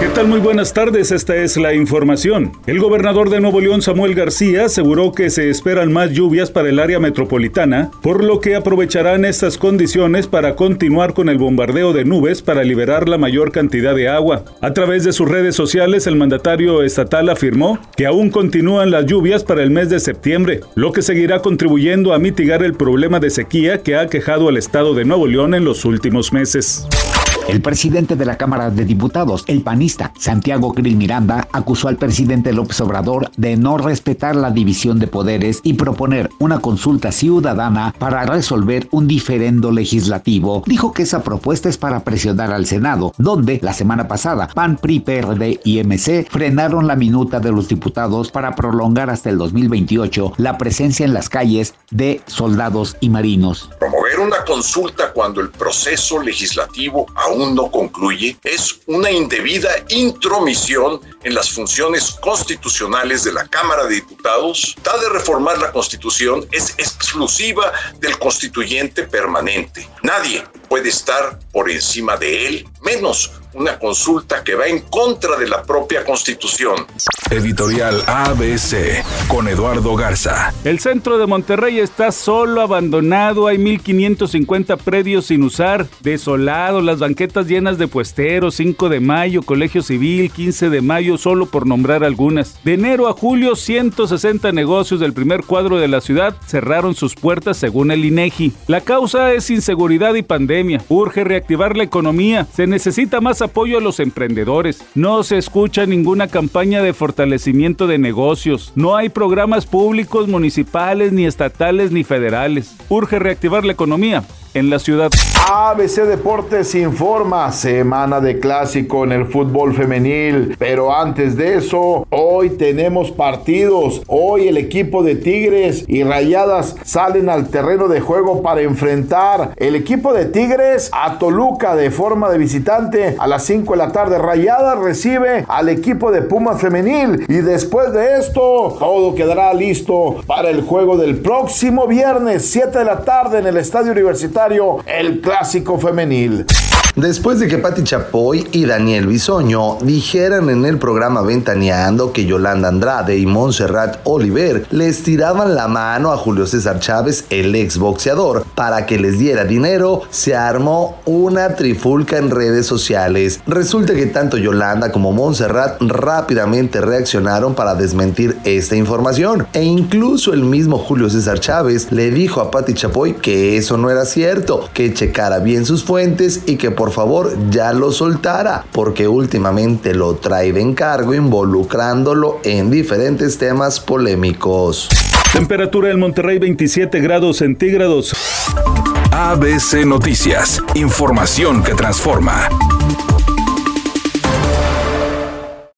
¿Qué tal? Muy buenas tardes, esta es la información. El gobernador de Nuevo León, Samuel García, aseguró que se esperan más lluvias para el área metropolitana, por lo que aprovecharán estas condiciones para continuar con el bombardeo de nubes para liberar la mayor cantidad de agua. A través de sus redes sociales, el mandatario estatal afirmó que aún continúan las lluvias para el mes de septiembre, lo que seguirá contribuyendo a mitigar el problema de sequía que ha quejado al estado de Nuevo León en los últimos meses. El presidente de la Cámara de Diputados, el panista Santiago Krill Miranda, acusó al presidente López Obrador de no respetar la división de poderes y proponer una consulta ciudadana para resolver un diferendo legislativo. Dijo que esa propuesta es para presionar al Senado, donde la semana pasada PAN, PRI, PRD y MC frenaron la minuta de los diputados para prolongar hasta el 2028 la presencia en las calles de soldados y marinos. Promover una consulta cuando el proceso legislativo aún no concluye es una indebida intromisión en las funciones constitucionales de la Cámara de Diputados. Tal de reformar la Constitución es exclusiva del constituyente permanente. Nadie puede estar por encima de él, menos una consulta que va en contra de la propia Constitución. Editorial ABC con Eduardo Garza. El centro de Monterrey está solo abandonado, hay 1550 predios sin usar, desolado, las banquetas llenas de puesteros, 5 de mayo, Colegio Civil, 15 de mayo, solo por nombrar algunas. De enero a julio, 160 negocios del primer cuadro de la ciudad cerraron sus puertas según el INEGI. La causa es inseguridad y pandemia. Urge reactivar la economía. Se necesita más apoyo a los emprendedores. No se escucha ninguna campaña de fortalecimiento de negocios. No hay programas públicos, municipales, ni estatales, ni federales. Urge reactivar la economía en la ciudad. ABC Deportes informa, semana de clásico en el fútbol femenil, pero antes de eso, hoy tenemos partidos. Hoy el equipo de Tigres y Rayadas salen al terreno de juego para enfrentar el equipo de Tigres a Toluca de forma de visitante a las 5 de la tarde. Rayadas recibe al equipo de Pumas femenil y después de esto todo quedará listo para el juego del próximo viernes 7 de la tarde en el Estadio Universitario el clásico femenil. Después de que Patti Chapoy y Daniel Bisoño dijeran en el programa Ventaneando que Yolanda Andrade y Montserrat Oliver les tiraban la mano a Julio César Chávez, el exboxeador, para que les diera dinero, se armó una trifulca en redes sociales. Resulta que tanto Yolanda como Montserrat rápidamente reaccionaron para desmentir esta información. E incluso el mismo Julio César Chávez le dijo a Patti Chapoy que eso no era cierto, que checara bien sus fuentes y que por favor ya lo soltara, porque últimamente lo trae de encargo involucrándolo en diferentes temas polémicos. Temperatura en Monterrey 27 grados centígrados. ABC Noticias, información que transforma.